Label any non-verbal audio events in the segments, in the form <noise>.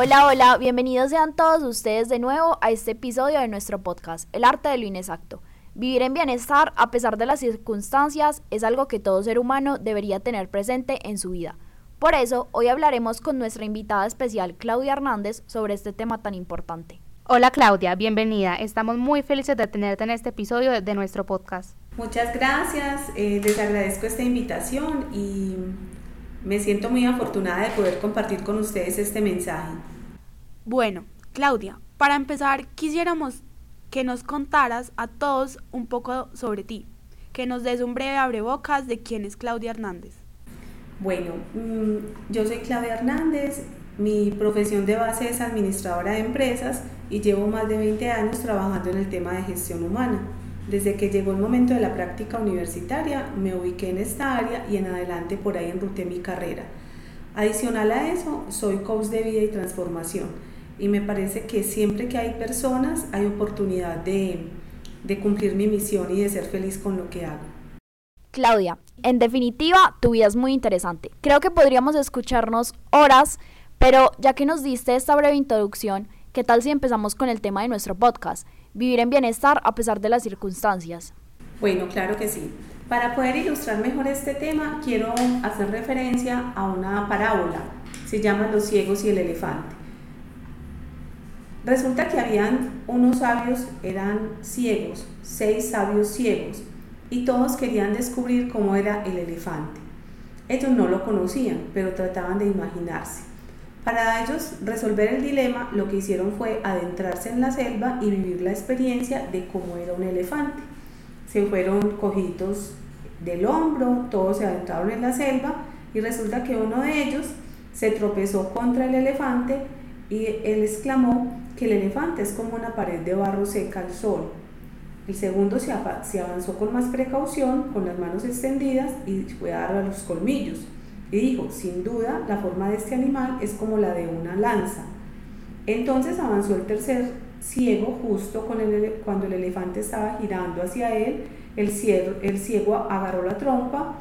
Hola, hola, bienvenidos sean todos ustedes de nuevo a este episodio de nuestro podcast, El arte de lo inexacto. Vivir en bienestar a pesar de las circunstancias es algo que todo ser humano debería tener presente en su vida. Por eso, hoy hablaremos con nuestra invitada especial, Claudia Hernández, sobre este tema tan importante. Hola Claudia, bienvenida. Estamos muy felices de tenerte en este episodio de nuestro podcast. Muchas gracias, eh, les agradezco esta invitación y me siento muy afortunada de poder compartir con ustedes este mensaje. Bueno, Claudia, para empezar quisiéramos que nos contaras a todos un poco sobre ti, que nos des un breve abrebocas de quién es Claudia Hernández. Bueno, mm, yo soy Claudia Hernández, mi profesión de base es administradora de empresas y llevo más de 20 años trabajando en el tema de gestión humana. Desde que llegó el momento de la práctica universitaria, me ubiqué en esta área y en adelante por ahí enruté mi carrera. Adicional a eso, soy coach de vida y transformación y me parece que siempre que hay personas hay oportunidad de, de cumplir mi misión y de ser feliz con lo que hago. Claudia, en definitiva, tu vida es muy interesante. Creo que podríamos escucharnos horas, pero ya que nos diste esta breve introducción, ¿qué tal si empezamos con el tema de nuestro podcast? vivir en bienestar a pesar de las circunstancias. Bueno, claro que sí. Para poder ilustrar mejor este tema, quiero hacer referencia a una parábola. Se llama Los ciegos y el elefante. Resulta que habían unos sabios, eran ciegos, seis sabios ciegos, y todos querían descubrir cómo era el elefante. Ellos no lo conocían, pero trataban de imaginarse. Para ellos resolver el dilema, lo que hicieron fue adentrarse en la selva y vivir la experiencia de cómo era un elefante. Se fueron cogidos del hombro, todos se adentraron en la selva y resulta que uno de ellos se tropezó contra el elefante y él exclamó que el elefante es como una pared de barro seca al sol. El segundo se, avanzó con más precaución, con las manos extendidas y fue a dar a los colmillos. Y dijo, sin duda, la forma de este animal es como la de una lanza. Entonces avanzó el tercer ciego justo cuando el elefante estaba girando hacia él. El ciego, el ciego agarró la trompa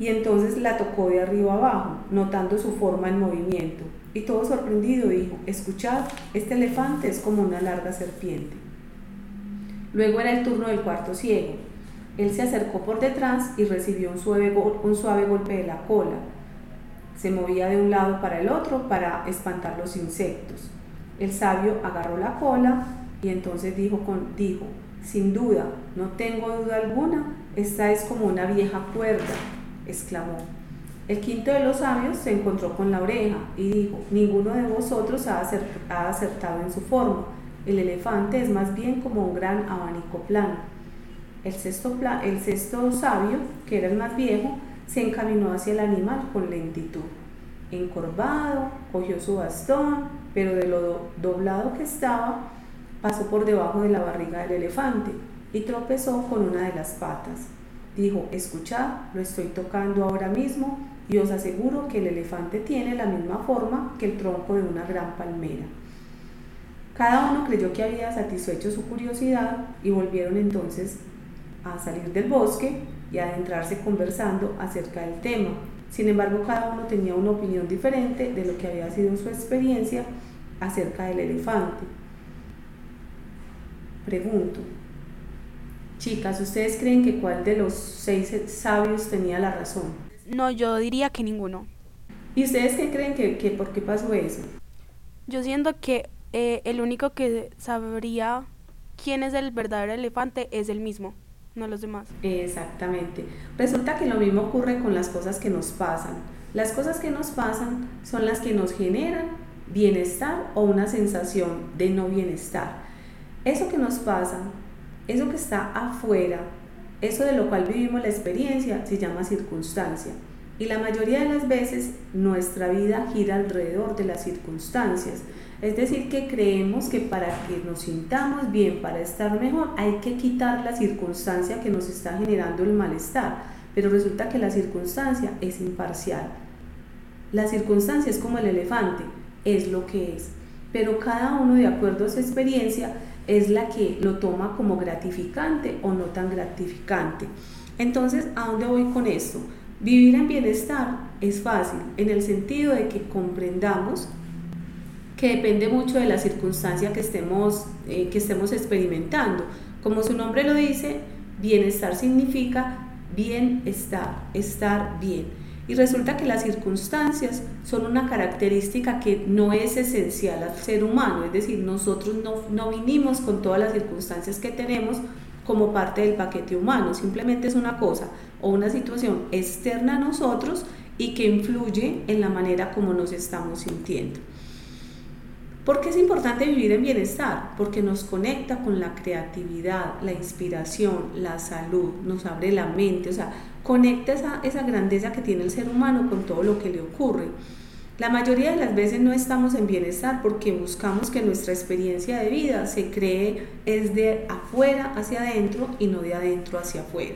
y entonces la tocó de arriba abajo, notando su forma en movimiento. Y todo sorprendido dijo, escuchad, este elefante es como una larga serpiente. Luego era el turno del cuarto ciego. Él se acercó por detrás y recibió un suave, un suave golpe de la cola. Se movía de un lado para el otro para espantar los insectos. El sabio agarró la cola y entonces dijo, con, dijo, sin duda, no tengo duda alguna, esta es como una vieja cuerda, exclamó. El quinto de los sabios se encontró con la oreja y dijo, ninguno de vosotros ha acertado en su forma. El elefante es más bien como un gran abanico plano. El sexto, el sexto sabio, que era el más viejo, se encaminó hacia el animal con lentitud. Encorvado, cogió su bastón, pero de lo doblado que estaba, pasó por debajo de la barriga del elefante y tropezó con una de las patas. Dijo, escuchad, lo estoy tocando ahora mismo y os aseguro que el elefante tiene la misma forma que el tronco de una gran palmera. Cada uno creyó que había satisfecho su curiosidad y volvieron entonces a salir del bosque y a adentrarse conversando acerca del tema. Sin embargo, cada uno tenía una opinión diferente de lo que había sido su experiencia acerca del elefante. Pregunto, chicas, ¿ustedes creen que cuál de los seis sabios tenía la razón? No, yo diría que ninguno. ¿Y ustedes qué creen que, que por qué pasó eso? Yo siento que eh, el único que sabría quién es el verdadero elefante es el mismo no los demás. Exactamente. Resulta que lo mismo ocurre con las cosas que nos pasan. Las cosas que nos pasan son las que nos generan bienestar o una sensación de no bienestar. Eso que nos pasa, eso que está afuera, eso de lo cual vivimos la experiencia, se llama circunstancia. Y la mayoría de las veces nuestra vida gira alrededor de las circunstancias. Es decir, que creemos que para que nos sintamos bien, para estar mejor, hay que quitar la circunstancia que nos está generando el malestar. Pero resulta que la circunstancia es imparcial. La circunstancia es como el elefante, es lo que es. Pero cada uno, de acuerdo a su experiencia, es la que lo toma como gratificante o no tan gratificante. Entonces, ¿a dónde voy con esto? Vivir en bienestar es fácil en el sentido de que comprendamos que depende mucho de la circunstancia que estemos, eh, que estemos experimentando. Como su nombre lo dice, bienestar significa bienestar, estar bien. Y resulta que las circunstancias son una característica que no es esencial al ser humano, es decir, nosotros no, no vinimos con todas las circunstancias que tenemos como parte del paquete humano, simplemente es una cosa o una situación externa a nosotros y que influye en la manera como nos estamos sintiendo. ¿Por qué es importante vivir en bienestar? Porque nos conecta con la creatividad, la inspiración, la salud, nos abre la mente, o sea, conecta esa, esa grandeza que tiene el ser humano con todo lo que le ocurre. La mayoría de las veces no estamos en bienestar porque buscamos que nuestra experiencia de vida se cree es de afuera hacia adentro y no de adentro hacia afuera.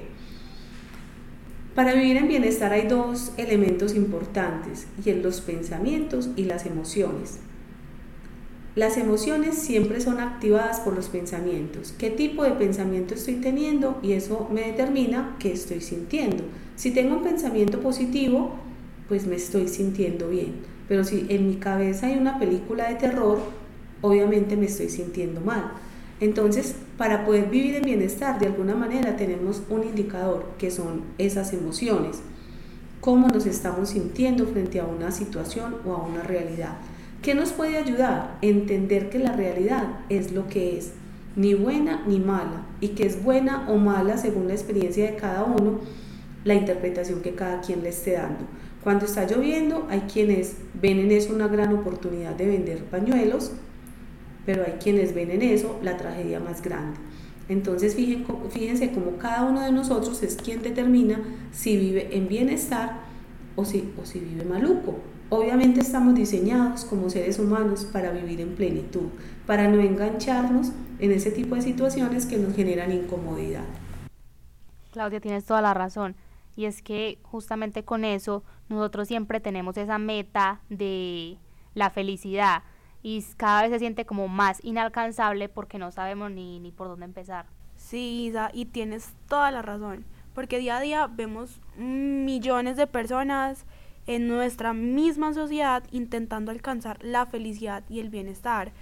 Para vivir en bienestar hay dos elementos importantes y en los pensamientos y las emociones. Las emociones siempre son activadas por los pensamientos. ¿Qué tipo de pensamiento estoy teniendo? Y eso me determina qué estoy sintiendo. Si tengo un pensamiento positivo, pues me estoy sintiendo bien. Pero si en mi cabeza hay una película de terror, obviamente me estoy sintiendo mal. Entonces, para poder vivir en bienestar, de alguna manera tenemos un indicador que son esas emociones. Cómo nos estamos sintiendo frente a una situación o a una realidad. ¿Qué nos puede ayudar? Entender que la realidad es lo que es, ni buena ni mala, y que es buena o mala según la experiencia de cada uno, la interpretación que cada quien le esté dando. Cuando está lloviendo, hay quienes ven en eso una gran oportunidad de vender pañuelos, pero hay quienes ven en eso la tragedia más grande. Entonces fíjense cómo cada uno de nosotros es quien determina si vive en bienestar o si, o si vive maluco. Obviamente estamos diseñados como seres humanos para vivir en plenitud, para no engancharnos en ese tipo de situaciones que nos generan incomodidad. Claudia, tienes toda la razón. Y es que justamente con eso nosotros siempre tenemos esa meta de la felicidad y cada vez se siente como más inalcanzable porque no sabemos ni, ni por dónde empezar. Sí, Isa, y tienes toda la razón, porque día a día vemos millones de personas en nuestra misma sociedad intentando alcanzar la felicidad y el bienestar.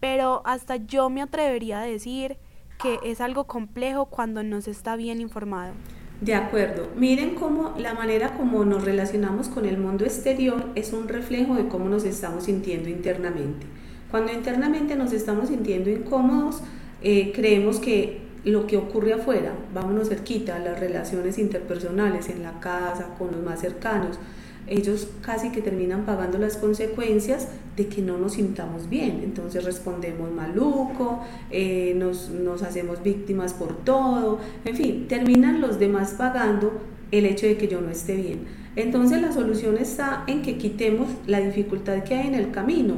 Pero hasta yo me atrevería a decir que es algo complejo cuando no se está bien informado. De acuerdo. Miren cómo la manera como nos relacionamos con el mundo exterior es un reflejo de cómo nos estamos sintiendo internamente. Cuando internamente nos estamos sintiendo incómodos, eh, creemos que lo que ocurre afuera, vámonos cerquita, las relaciones interpersonales en la casa, con los más cercanos, ellos casi que terminan pagando las consecuencias de que no nos sintamos bien. Entonces respondemos maluco, eh, nos, nos hacemos víctimas por todo, en fin, terminan los demás pagando el hecho de que yo no esté bien. Entonces la solución está en que quitemos la dificultad que hay en el camino.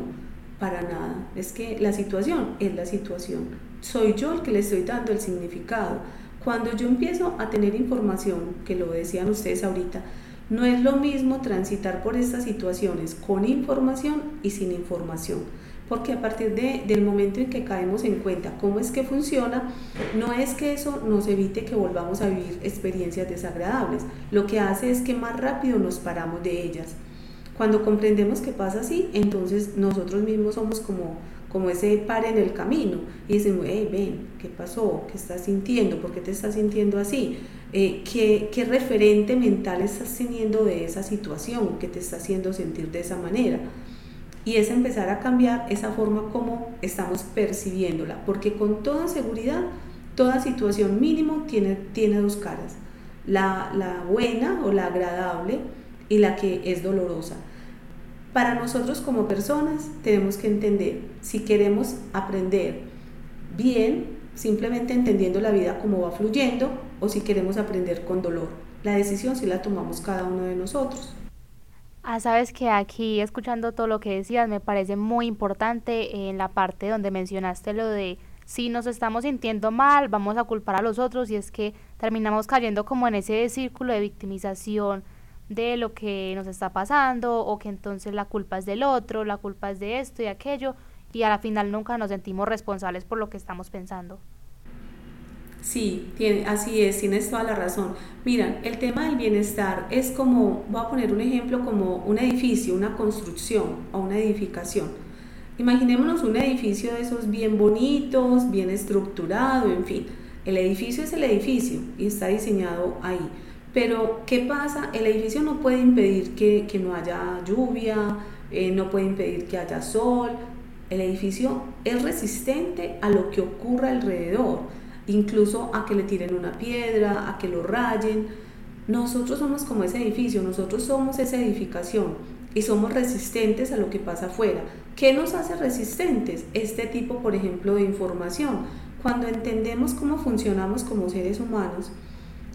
Para nada, es que la situación es la situación. Soy yo el que le estoy dando el significado. Cuando yo empiezo a tener información, que lo decían ustedes ahorita, no es lo mismo transitar por estas situaciones con información y sin información, porque a partir de, del momento en que caemos en cuenta cómo es que funciona, no es que eso nos evite que volvamos a vivir experiencias desagradables, lo que hace es que más rápido nos paramos de ellas. Cuando comprendemos que pasa así, entonces nosotros mismos somos como, como ese par en el camino y decimos, hey, ven, ¿qué pasó? ¿Qué estás sintiendo? ¿Por qué te estás sintiendo así? Eh, ¿qué, referente mental estás teniendo de esa situación que te está haciendo sentir de esa manera. Y es empezar a cambiar esa forma como estamos percibiéndola, porque con toda seguridad, toda situación mínimo tiene, tiene dos caras, la, la buena o la agradable y la que es dolorosa. Para nosotros como personas tenemos que entender, si queremos aprender bien, simplemente entendiendo la vida como va fluyendo o si queremos aprender con dolor. La decisión sí la tomamos cada uno de nosotros. Ah, sabes que aquí escuchando todo lo que decías me parece muy importante en la parte donde mencionaste lo de si nos estamos sintiendo mal, vamos a culpar a los otros y es que terminamos cayendo como en ese círculo de victimización de lo que nos está pasando o que entonces la culpa es del otro, la culpa es de esto y aquello y a la final nunca nos sentimos responsables por lo que estamos pensando. Sí, tiene, así es, tienes toda la razón. Mira, el tema del bienestar es como, voy a poner un ejemplo, como un edificio, una construcción o una edificación. Imaginémonos un edificio de esos bien bonitos, bien estructurado, en fin. El edificio es el edificio y está diseñado ahí. Pero, ¿qué pasa? El edificio no puede impedir que, no haya lluvia, eh, no puede impedir que haya sol. El edificio es resistente a lo que ocurra alrededor, incluso a que le tiren una piedra, a que lo rayen. Nosotros somos como ese edificio, nosotros somos esa edificación y somos resistentes a lo que pasa afuera. ¿Qué nos hace resistentes? Este tipo, por ejemplo, de información. Cuando entendemos cómo funcionamos como seres humanos,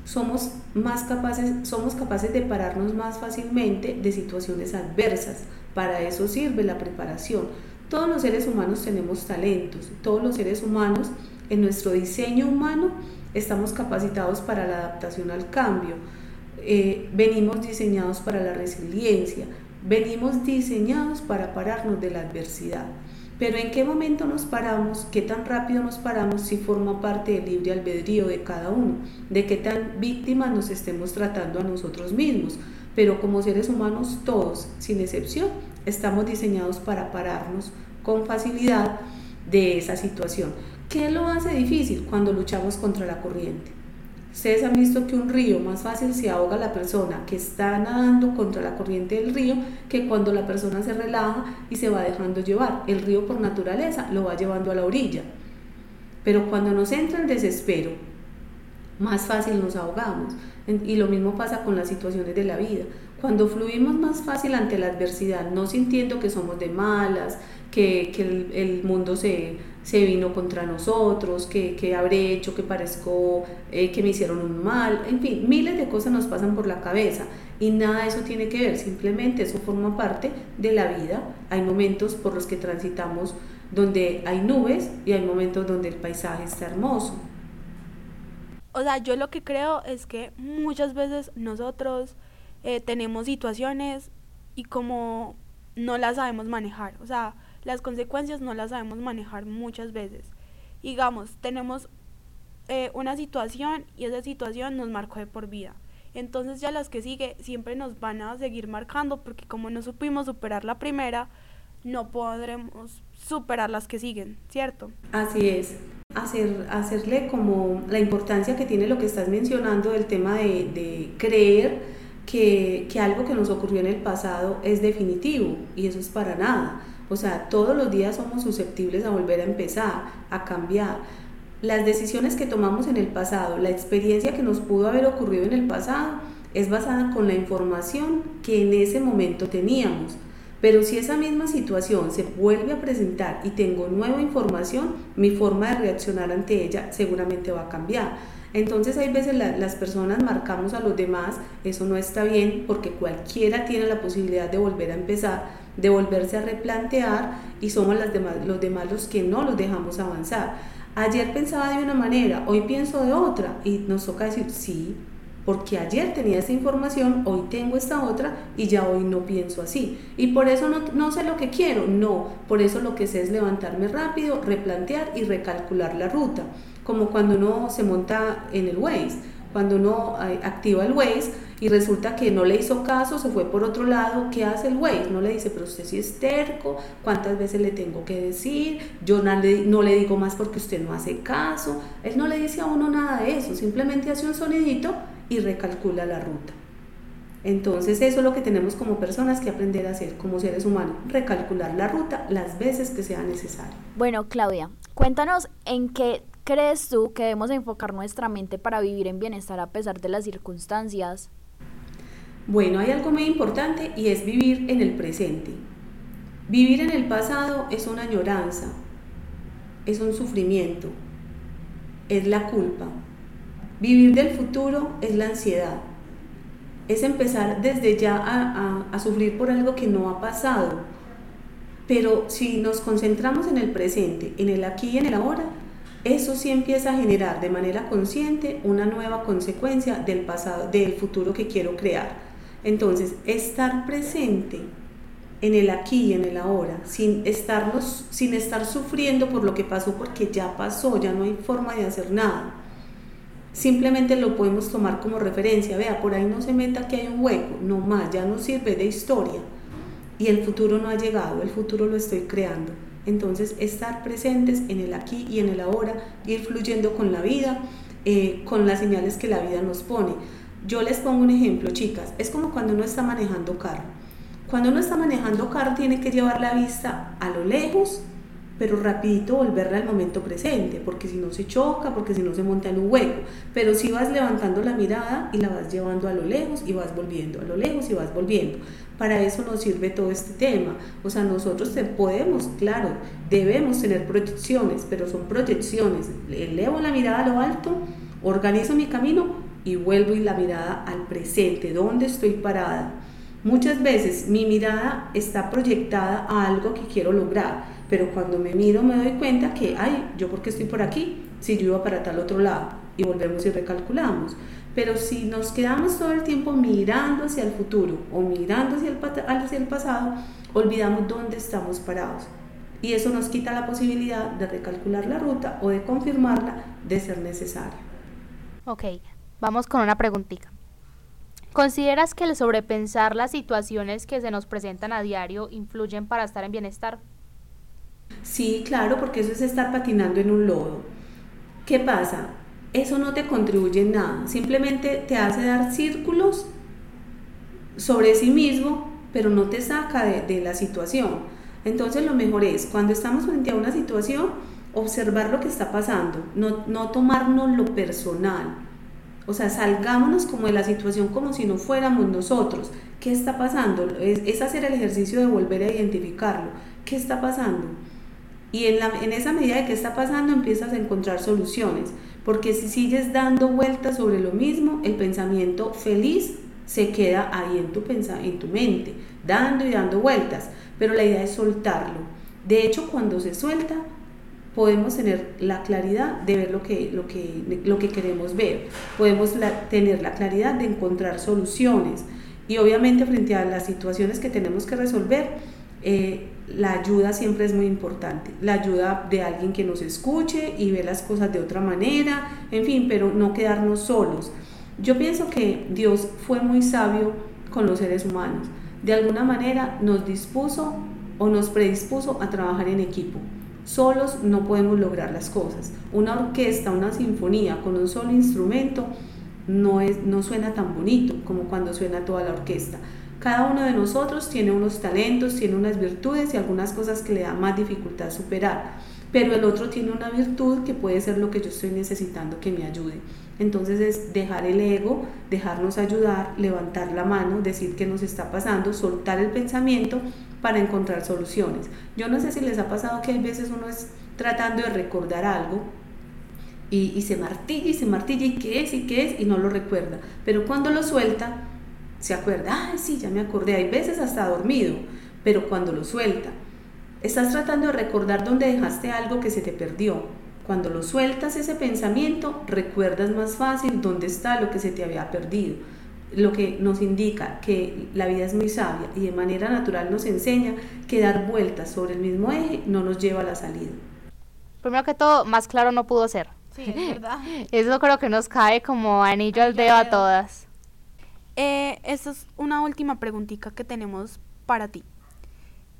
somos más capaces, somos capaces de pararnos más fácilmente de situaciones adversas. Para eso sirve la preparación. Todos los seres humanos tenemos talentos, todos los seres humanos en nuestro diseño humano estamos capacitados para la adaptación al cambio. Eh, venimos diseñados para la resiliencia, Venimos diseñados para pararnos de la adversidad. Pero ¿en qué momento nos paramos? ¿Qué tan rápido nos paramos si forma parte del libre albedrío de cada uno? ¿De qué tan víctimas nos estemos tratando a nosotros mismos? Pero como seres humanos todos, sin excepción, estamos diseñados para pararnos con facilidad de esa situación. ¿Qué lo hace difícil cuando luchamos contra la corriente? Ustedes han visto que un río más fácil se ahoga la persona que está nadando contra la corriente del río que cuando la persona se relaja y se va dejando llevar. El río por naturaleza lo va llevando a la orilla. Pero cuando nos entra el desespero, más fácil nos ahogamos. Y lo mismo pasa con las situaciones de la vida. Cuando fluimos más fácil ante la adversidad, no sintiendo que somos de malas, que, el, mundo se, vino contra nosotros, que, habré hecho que parezco eh, que me hicieron un mal, en fin, miles de cosas nos pasan por la cabeza y nada de eso tiene que ver, simplemente eso forma parte de la vida. Hay momentos por los que transitamos donde hay nubes y hay momentos donde el paisaje está hermoso. O sea, yo lo que creo es que muchas veces nosotros eh, tenemos situaciones y como no las sabemos manejar, o sea, las consecuencias no las sabemos manejar muchas veces. Digamos, tenemos eh, una situación y esa situación nos marcó de por vida. Entonces ya las que sigue siempre nos van a seguir marcando porque como no supimos superar la primera, no podremos superar las que siguen, ¿cierto? Así es. Hacer, hacerle como la importancia que tiene lo que estás mencionando del tema de, de creer que, algo que nos ocurrió en el pasado es definitivo y eso es para nada. O sea, todos los días somos susceptibles a volver a empezar, a cambiar. Las decisiones que tomamos en el pasado, la experiencia que nos pudo haber ocurrido en el pasado, es basada con la información que en ese momento teníamos. Pero si esa misma situación se vuelve a presentar y tengo nueva información, mi forma de reaccionar ante ella seguramente va a cambiar. Entonces hay veces las personas marcamos a los demás, eso no está bien porque cualquiera tiene la posibilidad de volver a empezar, de volverse a replantear y somos los demás los que no los dejamos avanzar. Ayer pensaba de una manera, hoy pienso de otra y nos toca decir, sí, porque ayer tenía esta información, hoy tengo esta otra y ya hoy no pienso así. Y por eso no, no, sé lo que quiero, no, por eso lo que sé es levantarme rápido, replantear y recalcular la ruta como cuando uno se monta en el Waze, cuando uno eh, activa el Waze y resulta que no le hizo caso, se fue por otro lado, ¿qué hace el Waze? No le dice, pero usted sí es terco, ¿cuántas veces le tengo que decir? Yo no le, no le digo más porque usted no hace caso. Él no le dice a uno nada de eso, simplemente hace un sonidito y recalcula la ruta. Entonces eso es lo que tenemos como personas que aprender a hacer como seres humanos, recalcular la ruta las veces que sea necesario. Bueno, Claudia, cuéntanos en qué crees tú que debemos enfocar nuestra mente para vivir en bienestar a pesar de las circunstancias? Bueno, hay algo muy importante y es vivir en el presente. Vivir en el pasado es una añoranza, es un sufrimiento, es la culpa. Vivir del futuro es la ansiedad, es empezar desde ya a, a, sufrir por algo que no ha pasado. Pero si nos concentramos en el presente, en el aquí y en el ahora, eso sí empieza a generar de manera consciente una nueva consecuencia del pasado, del futuro que quiero crear. Entonces, estar presente en el aquí y en el ahora, sin, estarnos, sin estar sufriendo por lo que pasó, porque ya pasó, ya no hay forma de hacer nada. Simplemente lo podemos tomar como referencia. Vea, por ahí no se meta que hay un hueco, no más, ya no sirve de historia. Y el futuro no ha llegado, el futuro lo estoy creando. Entonces, estar presentes en el aquí y en el ahora, ir fluyendo con la vida, eh, con las señales que la vida nos pone. Yo les pongo un ejemplo, chicas, es como cuando uno está manejando carro. Cuando uno está manejando carro tiene que llevar la vista a lo lejos pero rapidito volverla al momento presente, porque si no se choca, porque si no se monta en un hueco, pero si vas levantando la mirada y la vas llevando a lo lejos y vas volviendo, a lo lejos y vas volviendo. Para eso nos sirve todo este tema. O sea, nosotros te podemos, claro, debemos tener proyecciones, pero son proyecciones. Elevo la mirada a lo alto, organizo mi camino y vuelvo y la mirada al presente, ¿dónde estoy parada? Muchas veces mi mirada está proyectada a algo que quiero lograr, pero cuando me miro me doy cuenta que, ay, yo porque estoy por aquí, si yo iba para tal otro lado, y volvemos y recalculamos. Pero si nos quedamos todo el tiempo mirando hacia el futuro o mirando hacia el, hacia el pasado, olvidamos dónde estamos parados. Y eso nos quita la posibilidad de recalcular la ruta o de confirmarla de ser necesario. Ok, vamos con una preguntita. ¿Consideras que el sobrepensar las situaciones que se nos presentan a diario influyen para estar en bienestar? Sí, claro, porque eso es estar patinando en un lodo. ¿Qué pasa? Eso no te contribuye en nada, simplemente te hace dar círculos sobre sí mismo, pero no te saca de, la situación. Entonces lo mejor es, cuando estamos frente a una situación, observar lo que está pasando, no, no tomarnos lo personal. O sea, salgámonos como de la situación como si no fuéramos nosotros. ¿Qué está pasando? es hacer el ejercicio de volver a identificarlo. ¿Qué está pasando? Y en, la, en esa medida de que está pasando empiezas a encontrar soluciones, porque si sigues dando vueltas sobre lo mismo, el pensamiento feliz se queda ahí en tu, en tu mente, dando y dando vueltas, pero la idea es soltarlo. De hecho, cuando se suelta, podemos tener la claridad de ver lo que, lo que, lo que queremos ver, podemos tener la claridad de encontrar soluciones. Y obviamente frente a las situaciones que tenemos que resolver, eh, la ayuda siempre es muy importante, la ayuda de alguien que nos escuche y ve las cosas de otra manera, en fin, pero no quedarnos solos. Yo pienso que Dios fue muy sabio con los seres humanos. De alguna manera nos dispuso o nos predispuso a trabajar en equipo. Solos no podemos lograr las cosas. Una orquesta, una sinfonía con un solo instrumento no, es, no suena tan bonito como cuando suena toda la orquesta. Cada uno de nosotros tiene unos talentos, tiene unas virtudes y algunas cosas que le da más dificultad superar, pero el otro tiene una virtud que puede ser lo que yo estoy necesitando que me ayude. Entonces es dejar el ego, dejarnos ayudar, levantar la mano, decir qué nos está pasando, soltar el pensamiento para encontrar soluciones. Yo no sé si les ha pasado que hay veces uno es tratando de recordar algo y, se martilla y se martilla y qué es y qué es y no lo recuerda, pero cuando lo suelta se acuerda, ay, sí, ya me acordé, hay veces hasta dormido, pero cuando lo suelta, estás tratando de recordar dónde dejaste algo que se te perdió. Cuando lo sueltas ese pensamiento, recuerdas más fácil dónde está lo que se te había perdido. Lo que nos indica que la vida es muy sabia y de manera natural nos enseña que dar vueltas sobre el mismo eje no nos lleva a la salida. Primero que todo, más claro no pudo ser. Sí, es verdad. <laughs> Eso creo que nos cae como anillo al dedo a todas. Eh, esta es una última preguntita que tenemos para ti.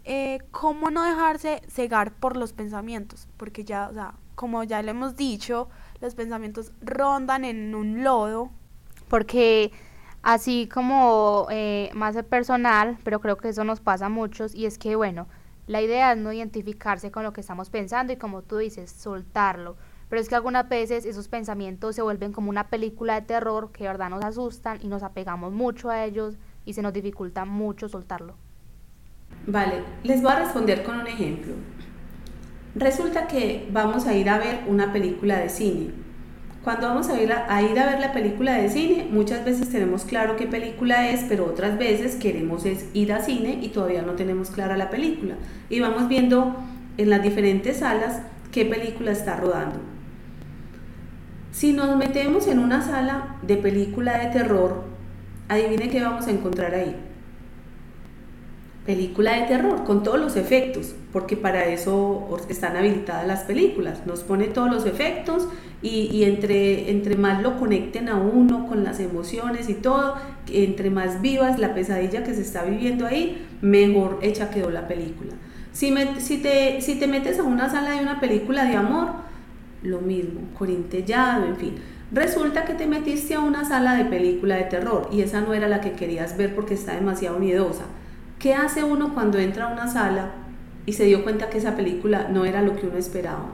Eh, ¿Cómo no dejarse cegar por los pensamientos? Porque ya, o sea, como ya le hemos dicho, los pensamientos rondan en un lodo. Porque así como eh, más personal, pero creo que eso nos pasa a muchos, y es que, bueno, la idea es no identificarse con lo que estamos pensando y como tú dices, soltarlo pero es que algunas veces esos pensamientos se vuelven como una película de terror que de verdad nos asustan y nos apegamos mucho a ellos y se nos dificulta mucho soltarlo. Vale, les voy a responder con un ejemplo. Resulta que vamos a ir a ver una película de cine. Cuando vamos a ir a, ir a ver la película de cine, muchas veces tenemos claro qué película es, pero otras veces queremos ir a cine y todavía no tenemos clara la película. Y vamos viendo en las diferentes salas qué película está rodando. Si nos metemos en una sala de película de terror, adivine qué vamos a encontrar ahí. Película de terror, con todos los efectos, porque para eso están habilitadas las películas. Nos pone todos los efectos y, entre, entre más lo conecten a uno con las emociones y todo, entre más vivas la pesadilla que se está viviendo ahí, mejor hecha quedó la película. Si, si, te, si te metes a una sala de una película de amor, lo mismo, corintellado, en fin. Resulta que te metiste a una sala de película de terror y esa no era la que querías ver porque está demasiado miedosa. ¿Qué hace uno cuando entra a una sala y se dio cuenta que esa película no era lo que uno esperaba?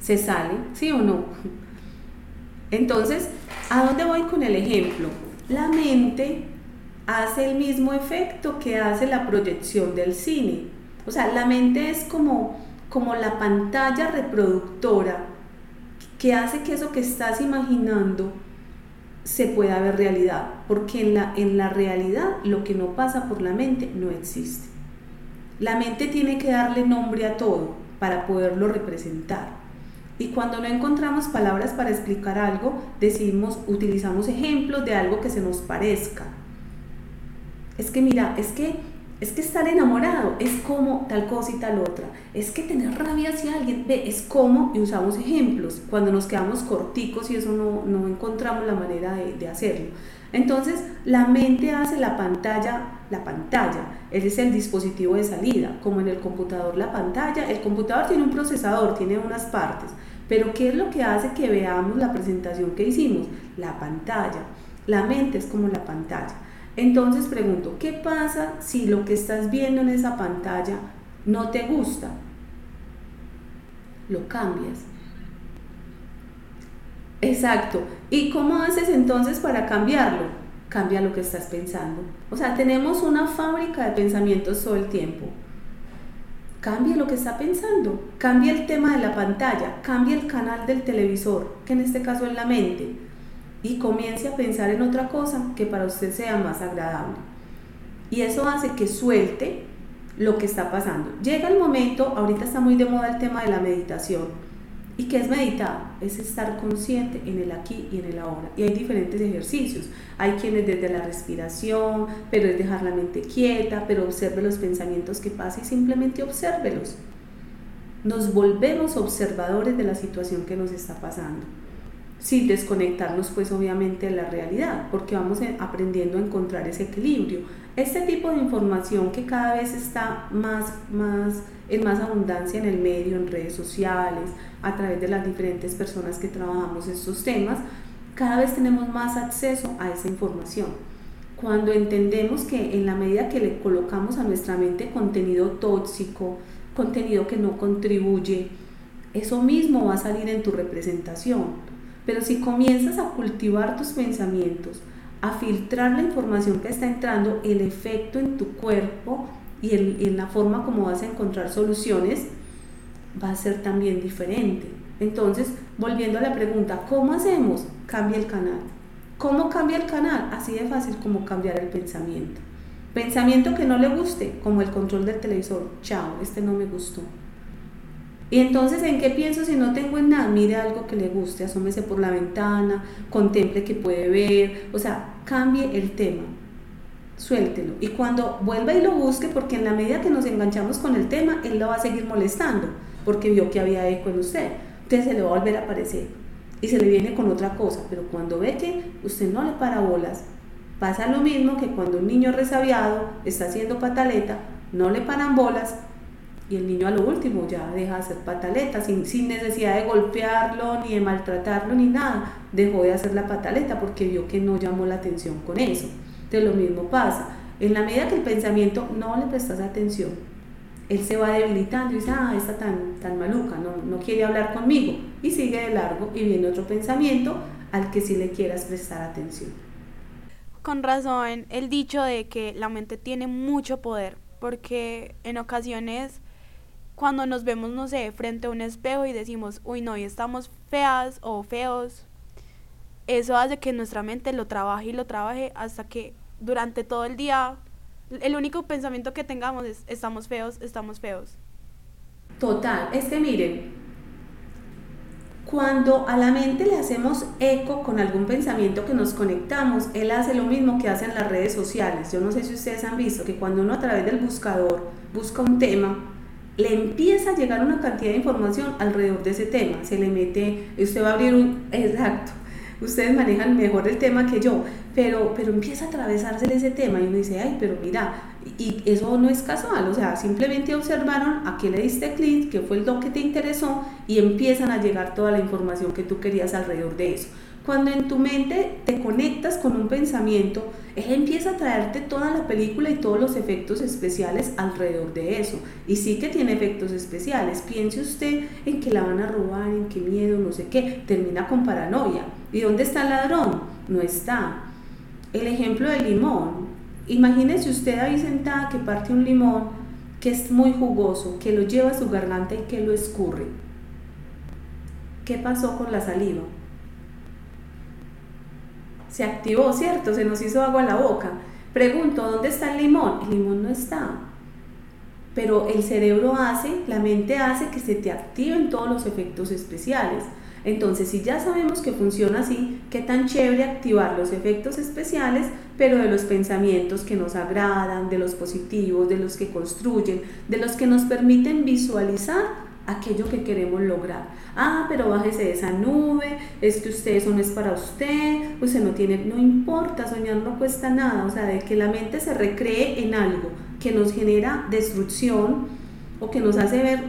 ¿Se sale? ¿Sí o no? Entonces, ¿a dónde voy con el ejemplo? La mente hace el mismo efecto que hace la proyección del cine. O sea, la mente es como, como la pantalla reproductora que hace que eso que estás imaginando se pueda ver realidad, porque en la, en la realidad lo que no pasa por la mente no existe. La mente tiene que darle nombre a todo para poderlo representar. Y cuando no encontramos palabras para explicar algo, decimos, utilizamos ejemplos de algo que se nos parezca. Es que mira, es que es que estar enamorado es como tal cosa y tal otra. Es que tener rabia hacia alguien, ve, es como, y usamos ejemplos, cuando nos quedamos corticos y eso no, no encontramos la manera de, de, hacerlo. Entonces, la mente hace la pantalla, la pantalla, ese es el dispositivo de salida, como en el computador la pantalla. El computador tiene un procesador, tiene unas partes, pero ¿qué es lo que hace que veamos la presentación que hicimos? La pantalla. La mente es como la pantalla. Entonces pregunto, ¿qué pasa si lo que estás viendo en esa pantalla no te gusta? Lo cambias. Exacto. ¿Y cómo haces entonces para cambiarlo? Cambia lo que estás pensando. O sea, tenemos una fábrica de pensamientos todo el tiempo. Cambia lo que está pensando. Cambia el tema de la pantalla. Cambia el canal del televisor, que en este caso es la mente y comience a pensar en otra cosa que para usted sea más agradable. Y eso hace que suelte lo que está pasando. Llega el momento, ahorita está muy de moda el tema de la meditación. ¿Y qué es meditar? Es estar consciente en el aquí y en el ahora. Y hay diferentes ejercicios. Hay quienes desde la respiración, pero es dejar la mente quieta, pero observe los pensamientos que pasan y simplemente obsérvelos. Nos volvemos observadores de la situación que nos está pasando sin desconectarnos pues obviamente de la realidad, porque vamos aprendiendo a encontrar ese equilibrio. Este tipo de información que cada vez está más, más, en más abundancia en el medio, en redes sociales, a través de las diferentes personas que trabajamos estos temas, cada vez tenemos más acceso a esa información. Cuando entendemos que en la medida que le colocamos a nuestra mente contenido tóxico, contenido que no contribuye, eso mismo va a salir en tu representación pero si comienzas a cultivar tus pensamientos, a filtrar la información que está entrando, el efecto en tu cuerpo y en, la forma como vas a encontrar soluciones, va a ser también diferente. Entonces, volviendo a la pregunta, ¿cómo hacemos? Cambia el canal. ¿Cómo cambia el canal? Así de fácil como cambiar el pensamiento. Pensamiento que no le guste, como el control del televisor. Chao, este no me gustó. Y entonces, ¿en qué pienso si no tengo en nada? Mire algo que le guste, asómese por la ventana, contemple que puede ver, o sea, cambie el tema, suéltelo. Y cuando vuelva y lo busque, porque en la medida que nos enganchamos con el tema, él lo va a seguir molestando, porque vio que había eco en usted. Entonces se le va a volver a aparecer y se le viene con otra cosa, pero cuando ve que usted no le para bolas, pasa lo mismo que cuando un niño resabiado está haciendo pataleta, no le paran bolas, y el niño a lo último ya deja de hacer pataleta sin, sin, necesidad de golpearlo ni de maltratarlo ni nada. Dejó de hacer la pataleta porque vio que no llamó la atención con eso. Entonces lo mismo pasa. En la medida que el pensamiento no le prestas atención, él se va debilitando y dice, ah, está tan, tan maluca, no, no quiere hablar conmigo. Y sigue de largo y viene otro pensamiento al que sí le quieras prestar atención. Con razón, el dicho de que la mente tiene mucho poder, porque en ocasiones cuando nos vemos, no sé, frente a un espejo y decimos, uy, no, y estamos feas o feos, eso hace que nuestra mente lo trabaje y lo trabaje hasta que durante todo el día el único pensamiento que tengamos es, estamos feos, estamos feos. Total, es que miren, cuando a la mente le hacemos eco con algún pensamiento que nos conectamos, él hace lo mismo que hacen las redes sociales. Yo no sé si ustedes han visto que cuando uno a través del buscador busca un tema, le empieza a llegar una cantidad de información alrededor de ese tema. Se le mete, usted va a abrir un, exacto, ustedes manejan mejor el tema que yo, pero, pero empieza a atravesarse ese tema y uno dice, ay, pero mira, y eso no es casual, o sea, simplemente observaron a qué le diste clic, qué fue lo que te interesó y empiezan a llegar toda la información que tú querías alrededor de eso. Cuando en tu mente te conectas con un pensamiento, él empieza a traerte toda la película y todos los efectos especiales alrededor de eso. Y sí que tiene efectos especiales. Piense usted en que la van a robar, en qué miedo, no sé qué. Termina con paranoia. ¿Y dónde está el ladrón? No está. El ejemplo del limón. Imagínese usted ahí sentada que parte un limón que es muy jugoso, que lo lleva a su garganta y que lo escurre. ¿Qué pasó con la saliva? Se activó, ¿cierto? Se nos hizo agua a la boca. Pregunto, ¿dónde está el limón? El limón no está. Pero el cerebro hace, la mente hace que se te activen todos los efectos especiales. Entonces, si ya sabemos que funciona así, qué tan chévere activar los efectos especiales, pero de los pensamientos que nos agradan, de los positivos, de los que construyen, de los que nos permiten visualizar aquello que queremos lograr. Ah, pero bájese de esa nube, es que usted eso no es para usted, usted no tiene, no importa, soñar no cuesta nada, o sea, de que la mente se recree en algo que nos genera destrucción o que nos hace ver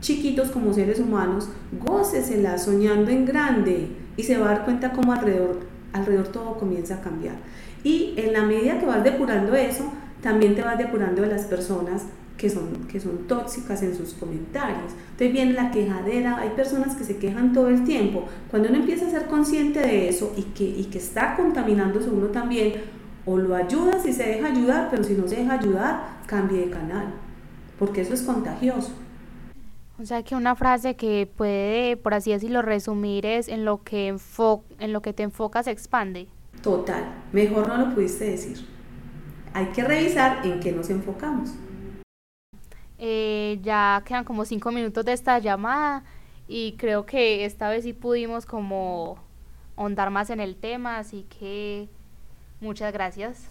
chiquitos como seres humanos, gócesela soñando en grande y se va a dar cuenta cómo alrededor, alrededor todo comienza a cambiar. Y en la medida que vas depurando eso, también te vas depurando de las personas que son, que son tóxicas en sus comentarios. Entonces viene la quejadera, hay personas que se quejan todo el tiempo. Cuando uno empieza a ser consciente de eso y que, y que está contaminándose uno también, o lo ayuda si se deja ayudar, pero si no se deja ayudar, cambie de canal, porque eso es contagioso. O sea que una frase que puede, por así decirlo, resumir es en lo que, en lo que te enfocas expande. Total, mejor no lo pudiste decir. Hay que revisar en qué nos enfocamos. Eh, ya quedan como cinco minutos de esta llamada y creo que esta vez sí pudimos como ahondar más en el tema, así que muchas gracias.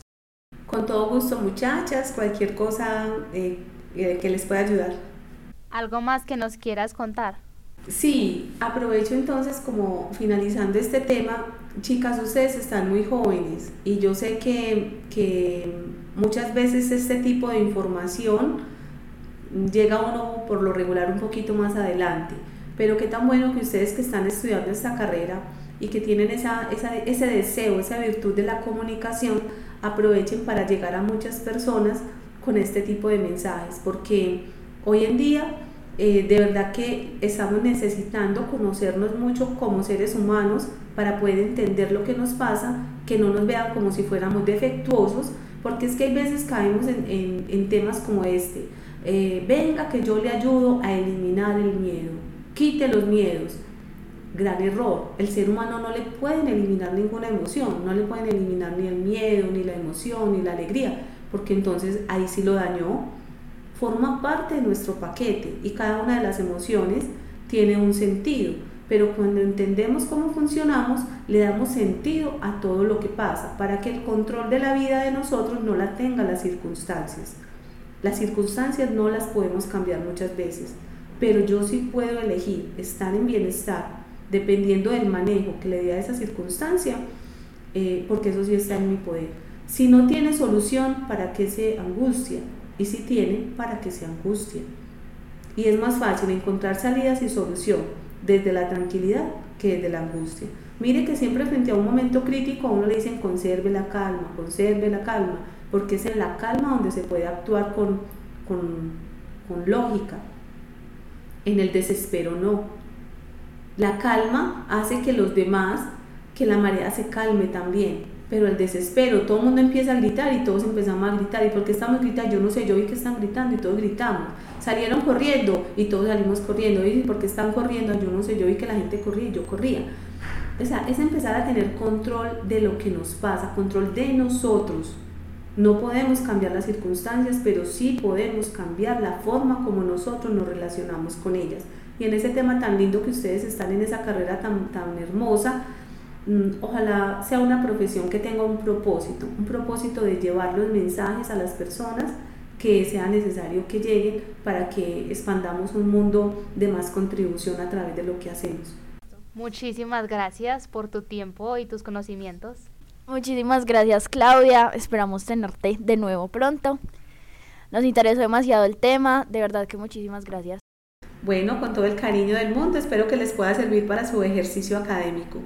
Con todo gusto muchachas, cualquier cosa eh, eh, que les pueda ayudar. ¿Algo más que nos quieras contar? Sí, aprovecho entonces como finalizando este tema, chicas, ustedes están muy jóvenes y yo sé que, que muchas veces este tipo de información llega uno por lo regular un poquito más adelante, pero qué tan bueno que ustedes que están estudiando esta carrera y que tienen esa, ese deseo, esa virtud de la comunicación, aprovechen para llegar a muchas personas con este tipo de mensajes, porque hoy en día eh, de verdad que estamos necesitando conocernos mucho como seres humanos para poder entender lo que nos pasa, que no nos vean como si fuéramos defectuosos, porque es que hay veces caemos en, en temas como este eh, venga que yo le ayudo a eliminar el miedo, quite los miedos. Gran error, el ser humano no le pueden eliminar ninguna emoción, no le pueden eliminar ni el miedo, ni la emoción, ni la alegría, porque entonces ahí sí lo dañó. Forma parte de nuestro paquete y cada una de las emociones tiene un sentido, pero cuando entendemos cómo funcionamos, le damos sentido a todo lo que pasa, para que el control de la vida de nosotros no la tenga las circunstancias. Las circunstancias no las podemos cambiar muchas veces, pero yo sí puedo elegir estar en bienestar dependiendo del manejo que le dé a esa circunstancia, eh, porque eso sí está en mi poder. Si no tiene solución, ¿para qué se angustia? Y si tiene, ¿para qué se angustia? Y es más fácil encontrar salidas y solución desde la tranquilidad que desde la angustia. Mire que siempre frente a un momento crítico a uno le dicen conserve la calma, conserve la calma porque es en la calma donde se puede actuar con, con, lógica. En el desespero no. La calma hace que los demás, que la marea se calme también. Pero el desespero, todo el mundo empieza a gritar y todos empezamos a gritar. ¿Y por qué estamos gritando? Yo no sé, yo vi que están gritando y todos gritamos. Salieron corriendo y todos salimos corriendo. ¿Y por qué están corriendo? Yo no sé, yo vi que la gente corría y yo corría. O sea, es empezar a tener control de lo que nos pasa, control de nosotros. No podemos cambiar las circunstancias, pero sí podemos cambiar la forma como nosotros nos relacionamos con ellas. Y en ese tema tan lindo que ustedes están en esa carrera tan, tan hermosa, ojalá sea una profesión que tenga un propósito, un propósito de llevar los mensajes a las personas que sea necesario que lleguen para que expandamos un mundo de más contribución a través de lo que hacemos. Muchísimas gracias por tu tiempo y tus conocimientos. Muchísimas gracias Claudia, esperamos tenerte de nuevo pronto. Nos interesó demasiado el tema, de verdad que muchísimas gracias. Bueno, con todo el cariño del mundo, espero que les pueda servir para su ejercicio académico.